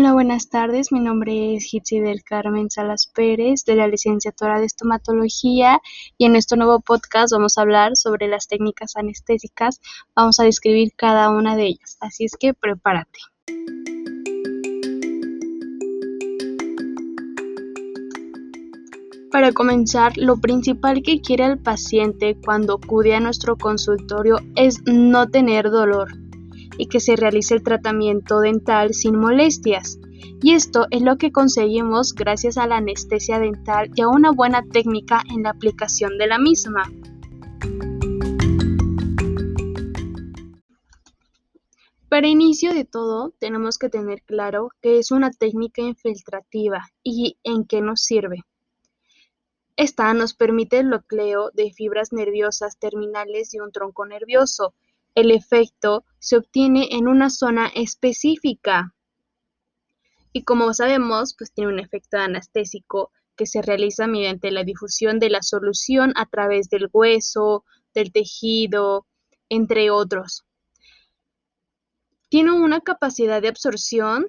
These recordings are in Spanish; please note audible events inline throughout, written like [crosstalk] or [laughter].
Hola, buenas tardes. Mi nombre es Hitzi del Carmen Salas Pérez, de la licenciatura de estomatología, y en este nuevo podcast vamos a hablar sobre las técnicas anestésicas. Vamos a describir cada una de ellas, así es que prepárate. Para comenzar, lo principal que quiere el paciente cuando acude a nuestro consultorio es no tener dolor y que se realice el tratamiento dental sin molestias. Y esto es lo que conseguimos gracias a la anestesia dental y a una buena técnica en la aplicación de la misma. Para inicio de todo, tenemos que tener claro qué es una técnica infiltrativa y en qué nos sirve. Esta nos permite el bloqueo de fibras nerviosas terminales de un tronco nervioso el efecto se obtiene en una zona específica y como sabemos, pues tiene un efecto anestésico que se realiza mediante la difusión de la solución a través del hueso, del tejido, entre otros. Tiene una capacidad de absorción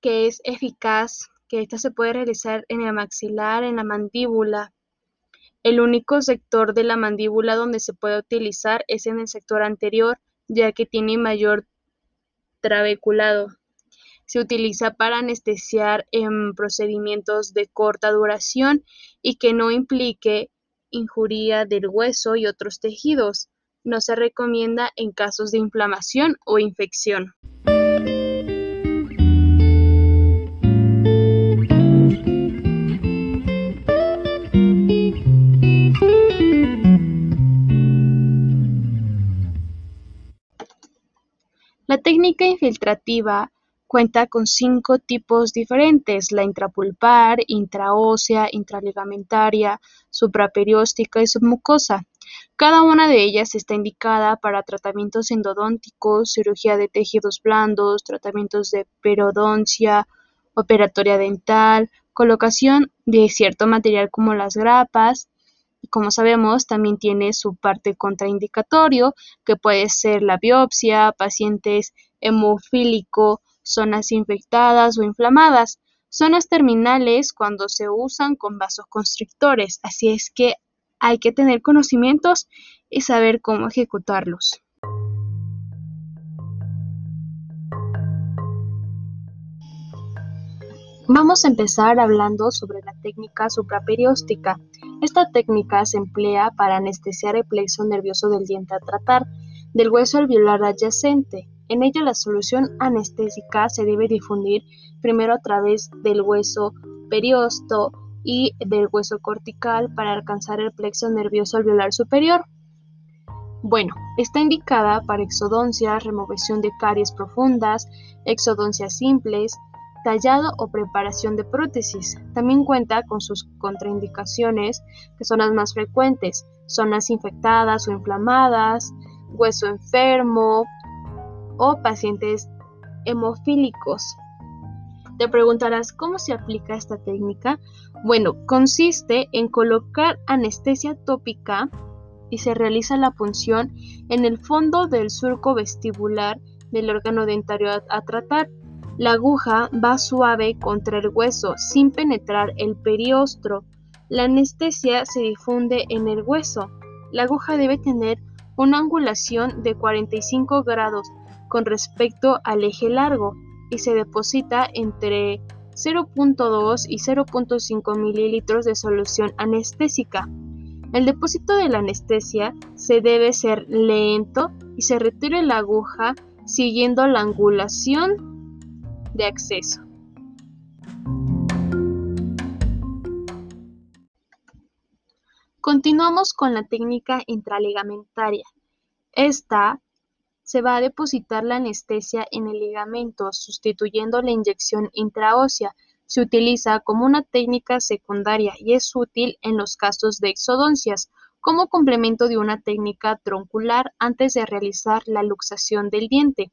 que es eficaz, que esta se puede realizar en el maxilar, en la mandíbula, el único sector de la mandíbula donde se puede utilizar es en el sector anterior, ya que tiene mayor trabeculado. Se utiliza para anestesiar en procedimientos de corta duración y que no implique injuria del hueso y otros tejidos. No se recomienda en casos de inflamación o infección. La técnica infiltrativa cuenta con cinco tipos diferentes: la intrapulpar, intraósea, intraligamentaria, supraperióstica y submucosa. Cada una de ellas está indicada para tratamientos endodónticos, cirugía de tejidos blandos, tratamientos de periodoncia, operatoria dental, colocación de cierto material como las grapas, como sabemos, también tiene su parte contraindicatorio, que puede ser la biopsia, pacientes hemofílico, zonas infectadas o inflamadas, zonas terminales cuando se usan con vasos constrictores, así es que hay que tener conocimientos y saber cómo ejecutarlos. Vamos a empezar hablando sobre la técnica supraperióstica. Esta técnica se emplea para anestesiar el plexo nervioso del diente a tratar, del hueso alveolar adyacente. En ella la solución anestésica se debe difundir primero a través del hueso periosto y del hueso cortical para alcanzar el plexo nervioso alveolar superior. Bueno, está indicada para exodoncias, remoción de caries profundas, exodoncias simples, tallado o preparación de prótesis. También cuenta con sus contraindicaciones, que son las más frecuentes, zonas infectadas o inflamadas, hueso enfermo o pacientes hemofílicos. Te preguntarás cómo se aplica esta técnica. Bueno, consiste en colocar anestesia tópica y se realiza la punción en el fondo del surco vestibular del órgano dentario a tratar la aguja va suave contra el hueso sin penetrar el periostro. La anestesia se difunde en el hueso. La aguja debe tener una angulación de 45 grados con respecto al eje largo y se deposita entre 0.2 y 0.5 mililitros de solución anestésica. El depósito de la anestesia se debe ser lento y se retira la aguja siguiendo la angulación de acceso. Continuamos con la técnica intraligamentaria. Esta se va a depositar la anestesia en el ligamento sustituyendo la inyección intraósea. Se utiliza como una técnica secundaria y es útil en los casos de exodoncias como complemento de una técnica troncular antes de realizar la luxación del diente.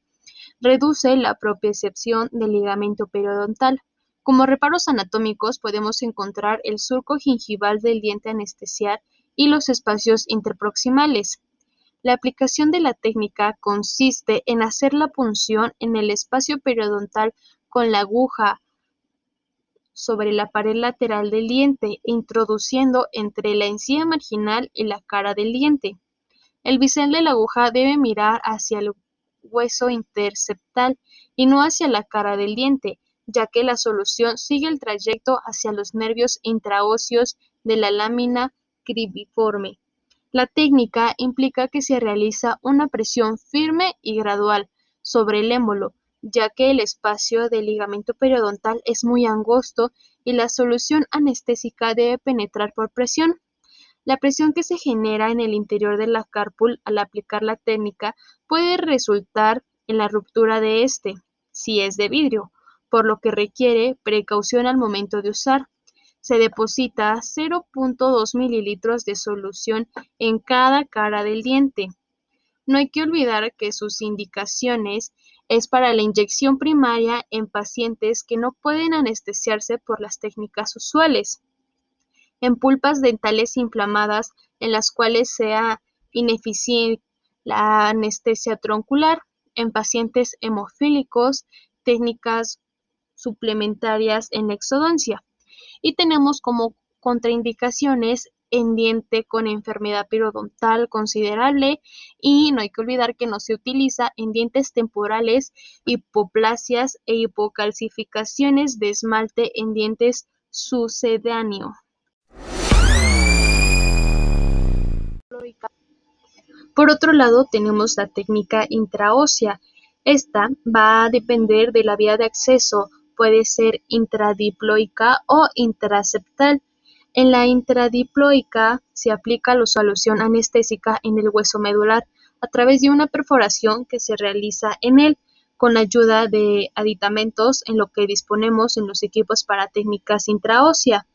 Reduce la propiocepción del ligamento periodontal. Como reparos anatómicos podemos encontrar el surco gingival del diente anestesiar y los espacios interproximales. La aplicación de la técnica consiste en hacer la punción en el espacio periodontal con la aguja sobre la pared lateral del diente, introduciendo entre la encía marginal y la cara del diente. El bisel de la aguja debe mirar hacia el hueso interseptal y no hacia la cara del diente, ya que la solución sigue el trayecto hacia los nervios intraóseos de la lámina cribiforme. La técnica implica que se realiza una presión firme y gradual sobre el émbolo, ya que el espacio del ligamento periodontal es muy angosto y la solución anestésica debe penetrar por presión. La presión que se genera en el interior de la cárpula al aplicar la técnica puede resultar en la ruptura de este, si es de vidrio, por lo que requiere precaución al momento de usar. Se deposita 0.2 mililitros de solución en cada cara del diente. No hay que olvidar que sus indicaciones es para la inyección primaria en pacientes que no pueden anestesiarse por las técnicas usuales, en pulpas dentales inflamadas en las cuales sea ineficiente la anestesia troncular, en pacientes hemofílicos, técnicas suplementarias en exodoncia. Y tenemos como contraindicaciones en diente con enfermedad periodontal considerable y no hay que olvidar que no se utiliza en dientes temporales, hipoplasias e hipocalcificaciones de esmalte en dientes sucedáneo. Por otro lado, tenemos la técnica intraósea. Esta va a depender de la vía de acceso, puede ser intradiploica o intraseptal. En la intradiploica se aplica la solución anestésica en el hueso medular a través de una perforación que se realiza en él con ayuda de aditamentos en lo que disponemos en los equipos para técnicas intraósea.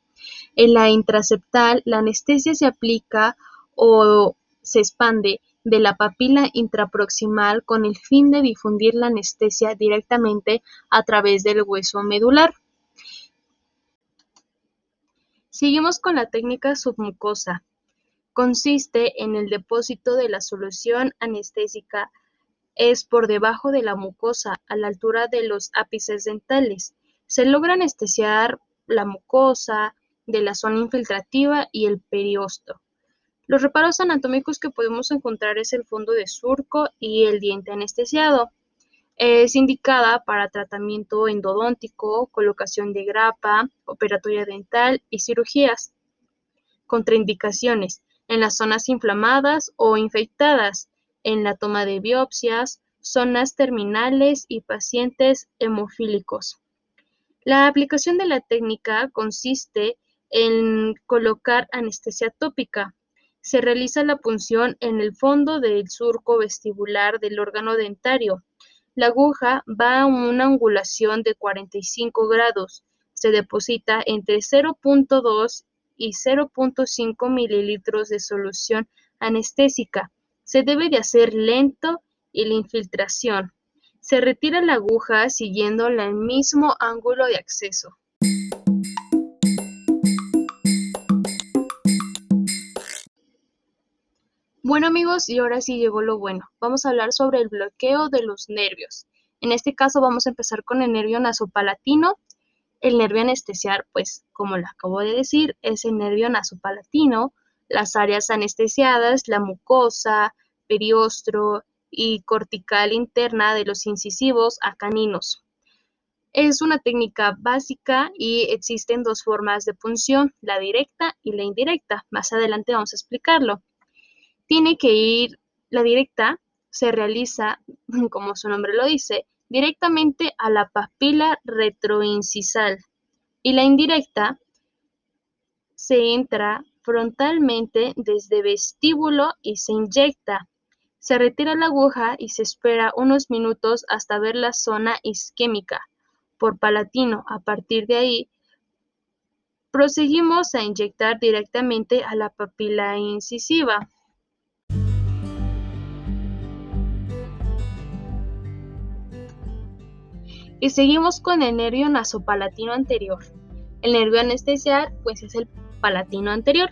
En la intraseptal, la anestesia se aplica o se expande de la papila intraproximal con el fin de difundir la anestesia directamente a través del hueso medular. Seguimos con la técnica submucosa. Consiste en el depósito de la solución anestésica es por debajo de la mucosa, a la altura de los ápices dentales. Se logra anestesiar la mucosa de la zona infiltrativa y el periosto. Los reparos anatómicos que podemos encontrar es el fondo de surco y el diente anestesiado. Es indicada para tratamiento endodóntico, colocación de grapa, operatoria dental y cirugías. Contraindicaciones en las zonas inflamadas o infectadas, en la toma de biopsias, zonas terminales y pacientes hemofílicos. La aplicación de la técnica consiste en colocar anestesia tópica. Se realiza la punción en el fondo del surco vestibular del órgano dentario la aguja va a una angulación de 45 grados. Se deposita entre 0.2 y 0.5 mililitros de solución anestésica. Se debe de hacer lento y la infiltración. Se retira la aguja siguiendo el mismo ángulo de acceso. Bueno amigos, y ahora sí llegó lo bueno. Vamos a hablar sobre el bloqueo de los nervios. En este caso vamos a empezar con el nervio nasopalatino. El nervio anestesiar, pues como lo acabo de decir, es el nervio nasopalatino. Las áreas anestesiadas, la mucosa, periostro y cortical interna de los incisivos acaninos. Es una técnica básica y existen dos formas de punción, la directa y la indirecta. Más adelante vamos a explicarlo tiene que ir, la directa se realiza, [laughs] como su nombre lo dice, directamente a la papila retroincisal y la indirecta se entra frontalmente desde vestíbulo y se inyecta. Se retira la aguja y se espera unos minutos hasta ver la zona isquémica por palatino. A partir de ahí, proseguimos a inyectar directamente a la papila incisiva. Y seguimos con el nervio nasopalatino anterior. El nervio anestesiar, pues es el palatino anterior.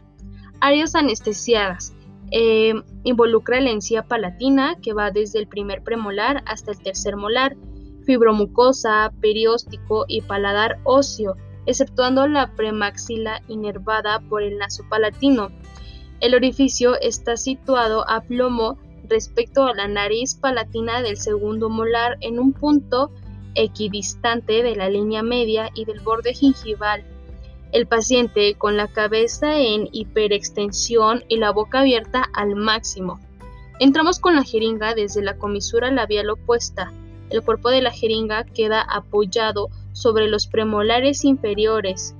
Áreas anestesiadas. Eh, involucra la encía palatina que va desde el primer premolar hasta el tercer molar. fibromucosa, perióstico y paladar óseo, exceptuando la premaxila inervada por el naso palatino. El orificio está situado a plomo respecto a la nariz palatina del segundo molar en un punto equidistante de la línea media y del borde gingival. El paciente con la cabeza en hiperextensión y la boca abierta al máximo. Entramos con la jeringa desde la comisura labial opuesta. El cuerpo de la jeringa queda apoyado sobre los premolares inferiores.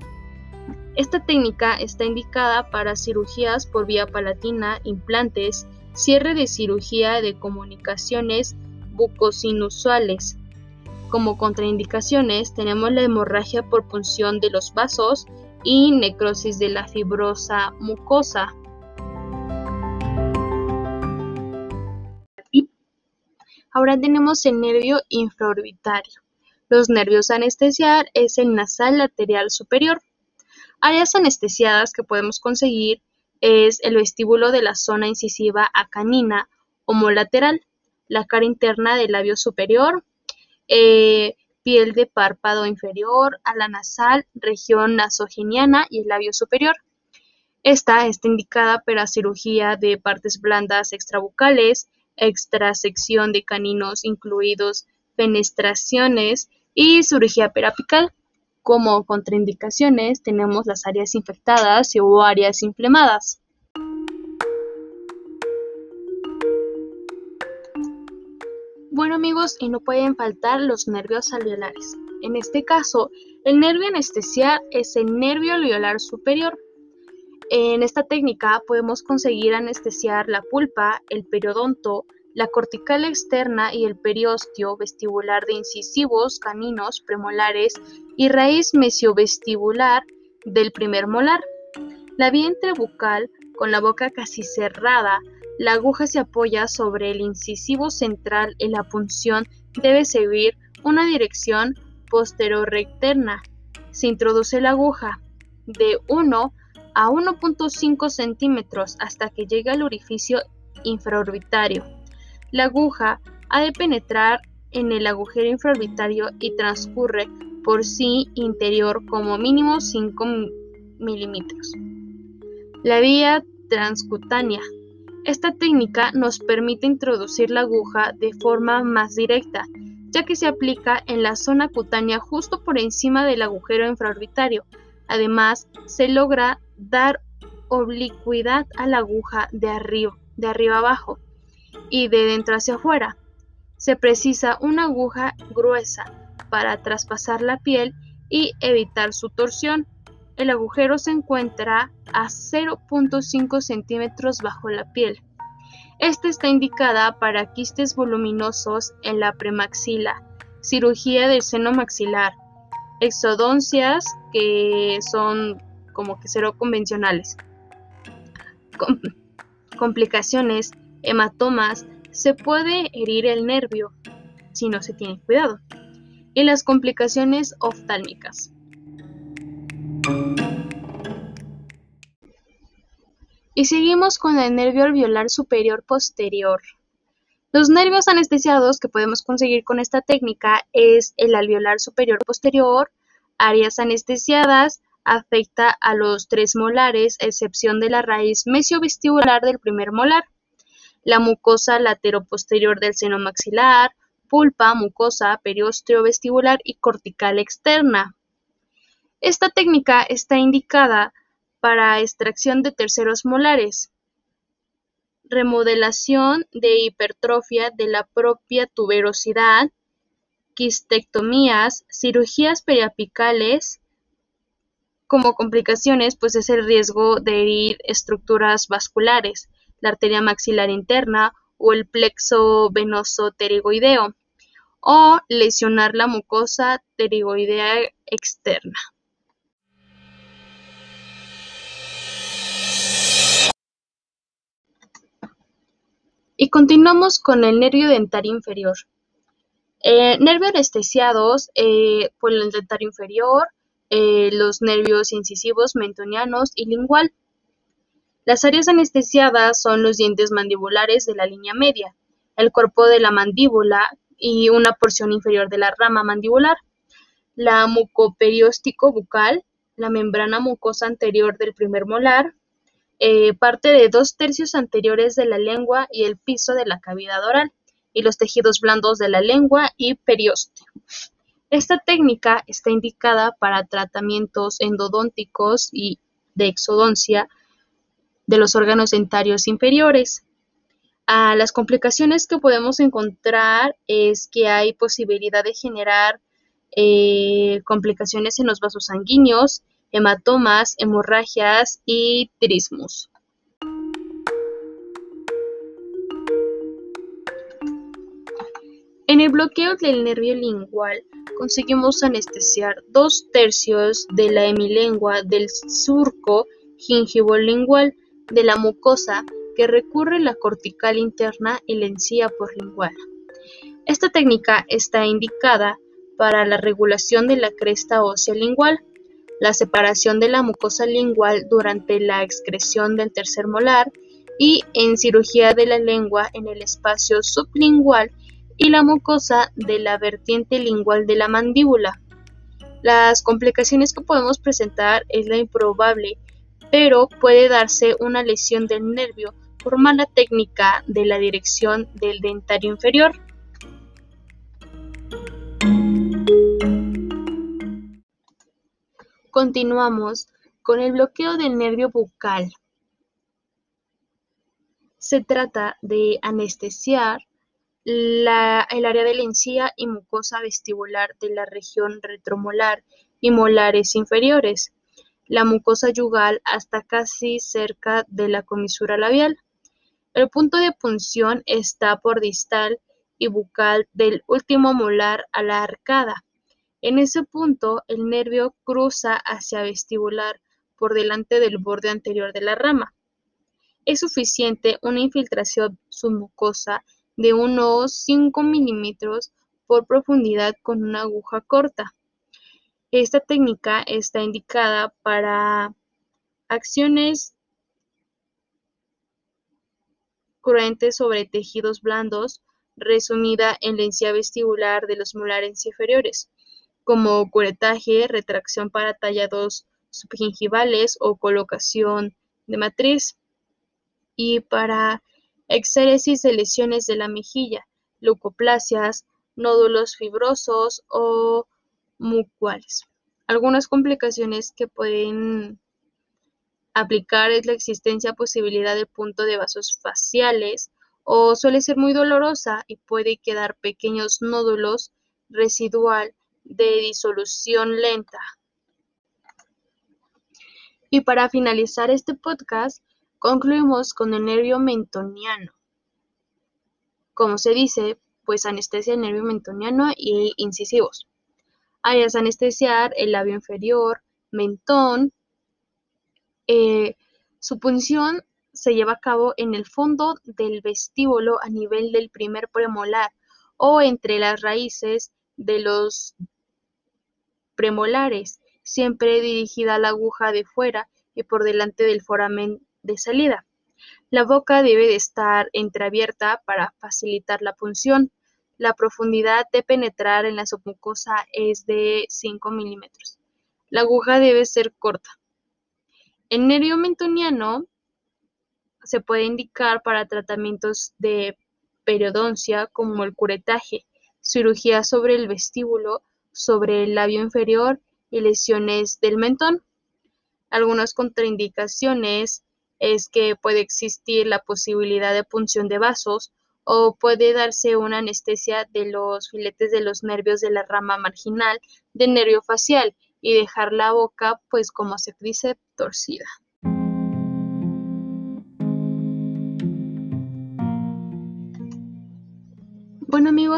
Esta técnica está indicada para cirugías por vía palatina, implantes, cierre de cirugía de comunicaciones bucosinusuales. Como contraindicaciones tenemos la hemorragia por punción de los vasos y necrosis de la fibrosa mucosa. Ahora tenemos el nervio infraorbitario. Los nervios a anestesiar es el nasal lateral superior. Áreas anestesiadas que podemos conseguir es el vestíbulo de la zona incisiva acanina homolateral, la cara interna del labio superior, piel de párpado inferior, ala nasal, región nasogeniana y el labio superior. Esta está indicada para cirugía de partes blandas extrabucales, extrasección de caninos incluidos fenestraciones y cirugía perapical. Como contraindicaciones tenemos las áreas infectadas o áreas inflamadas. Bueno amigos, y no pueden faltar los nervios alveolares. En este caso, el nervio anestesiar es el nervio alveolar superior. En esta técnica podemos conseguir anestesiar la pulpa, el periodonto, la cortical externa y el periósteo vestibular de incisivos, caninos, premolares y raíz mesiovestibular del primer molar. La vía entrebucal, con la boca casi cerrada, la aguja se apoya sobre el incisivo central y la punción debe seguir una dirección posterorrecterna. Se introduce la aguja de 1 a 1.5 centímetros hasta que llegue al orificio infraorbitario. La aguja ha de penetrar en el agujero infraorbitario y transcurre por sí interior como mínimo 5 milímetros. La vía transcutánea esta técnica nos permite introducir la aguja de forma más directa, ya que se aplica en la zona cutánea justo por encima del agujero infraorbitario. Además, se logra dar oblicuidad a la aguja de arriba, de arriba abajo y de dentro hacia afuera. Se precisa una aguja gruesa para traspasar la piel y evitar su torsión. El agujero se encuentra a 0.5 centímetros bajo la piel. Esta está indicada para quistes voluminosos en la premaxila, cirugía del seno maxilar, exodoncias que son como que cero convencionales, complicaciones, hematomas, se puede herir el nervio si no se tiene cuidado, y las complicaciones oftálmicas. Y seguimos con el nervio alveolar superior posterior. Los nervios anestesiados que podemos conseguir con esta técnica es el alveolar superior posterior, áreas anestesiadas, afecta a los tres molares, a excepción de la raíz mesiovestibular del primer molar, la mucosa lateroposterior del seno maxilar, pulpa, mucosa, periósteo vestibular y cortical externa. Esta técnica está indicada para extracción de terceros molares, remodelación de hipertrofia de la propia tuberosidad, quistectomías, cirugías periapicales, como complicaciones, pues es el riesgo de herir estructuras vasculares, la arteria maxilar interna o el plexo venoso pterigoideo, o lesionar la mucosa pterigoidea externa. Y continuamos con el nervio dentario inferior. Eh, anestesiados eh, por el dentario inferior, eh, los nervios incisivos, mentonianos y lingual. Las áreas anestesiadas son los dientes mandibulares de la línea media, el cuerpo de la mandíbula, y una porción inferior de la rama mandibular, la mucoperióstico bucal, la membrana mucosa anterior del primer molar, parte de dos tercios anteriores de la lengua y el piso de la cavidad oral, y los tejidos blandos de la lengua y periósteo. Esta técnica está indicada para tratamientos endodónticos y de exodoncia de los órganos dentarios inferiores. A las complicaciones que podemos encontrar es que hay posibilidad de generar eh, complicaciones en los vasos sanguíneos, hematomas, hemorragias y trismus. En el bloqueo del nervio lingual conseguimos anestesiar dos tercios de la hemilengua del surco gingivolingual de la mucosa que recurre la cortical interna y la encía lingual. Esta técnica está indicada para la regulación de la cresta ósea lingual, la separación de la mucosa lingual durante la excreción del tercer molar y en cirugía de la lengua en el espacio sublingual y la mucosa de la vertiente lingual de la mandíbula. Las complicaciones que podemos presentar es la improbable, pero puede darse una lesión del nervio por mala técnica de la dirección del dentario inferior. Continuamos con el bloqueo del nervio bucal. Se trata de anestesiar el área de la encía y mucosa vestibular de la región retromolar y molares inferiores, la mucosa yugal hasta casi cerca de la comisura labial. El punto de punción está por distal y bucal del último molar a la arcada. En ese punto, el nervio cruza hacia vestibular por delante del borde anterior de la rama. Es suficiente una infiltración submucosa de unos 5 milímetros por profundidad con una aguja corta. Esta técnica está indicada para acciones cruentes sobre tejidos blandos, resumida en la encía vestibular de los molares inferiores como curetaje, retracción para tallados subgingivales o colocación de matriz, y para exéresis de lesiones de la mejilla, leucoplasias, nódulos fibrosos o mucuales. Algunas complicaciones que pueden aplicar es la existencia posibilidad de punto de vasos faciales o suele ser muy dolorosa y puede quedar pequeños nódulos residual de disolución lenta. Y para finalizar este podcast, concluimos con el nervio mentoniano. Como se dice, pues anestesia el nervio mentoniano y incisivos. Áreas anestesiar el labio inferior, mentón. Eh, su punción se lleva a cabo en el fondo del vestíbulo a nivel del primer premolar o entre las raíces de los premolares, siempre dirigida a la aguja de fuera y por delante del foramen de salida. La boca debe de estar entreabierta para facilitar la punción. La profundidad de penetrar en la submucosa es de 5 milímetros. La aguja debe ser corta. El nervio mentoniano se puede indicar para tratamientos de periodoncia como el curetaje, cirugía sobre el vestíbulo sobre el labio inferior y lesiones del mentón. Algunas contraindicaciones es que puede existir la posibilidad de punción de vasos o puede darse una anestesia de los filetes de los nervios de la rama marginal del nervio facial y dejar la boca pues como se dice torcida.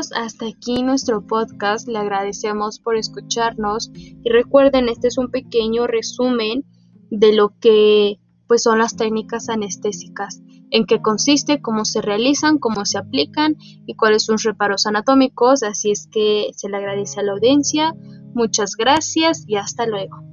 Hasta aquí nuestro podcast. Le agradecemos por escucharnos y recuerden, este es un pequeño resumen de lo que pues son las técnicas anestésicas, en qué consiste, cómo se realizan, cómo se aplican y cuáles son sus reparos anatómicos. Así es que se le agradece a la audiencia. Muchas gracias y hasta luego.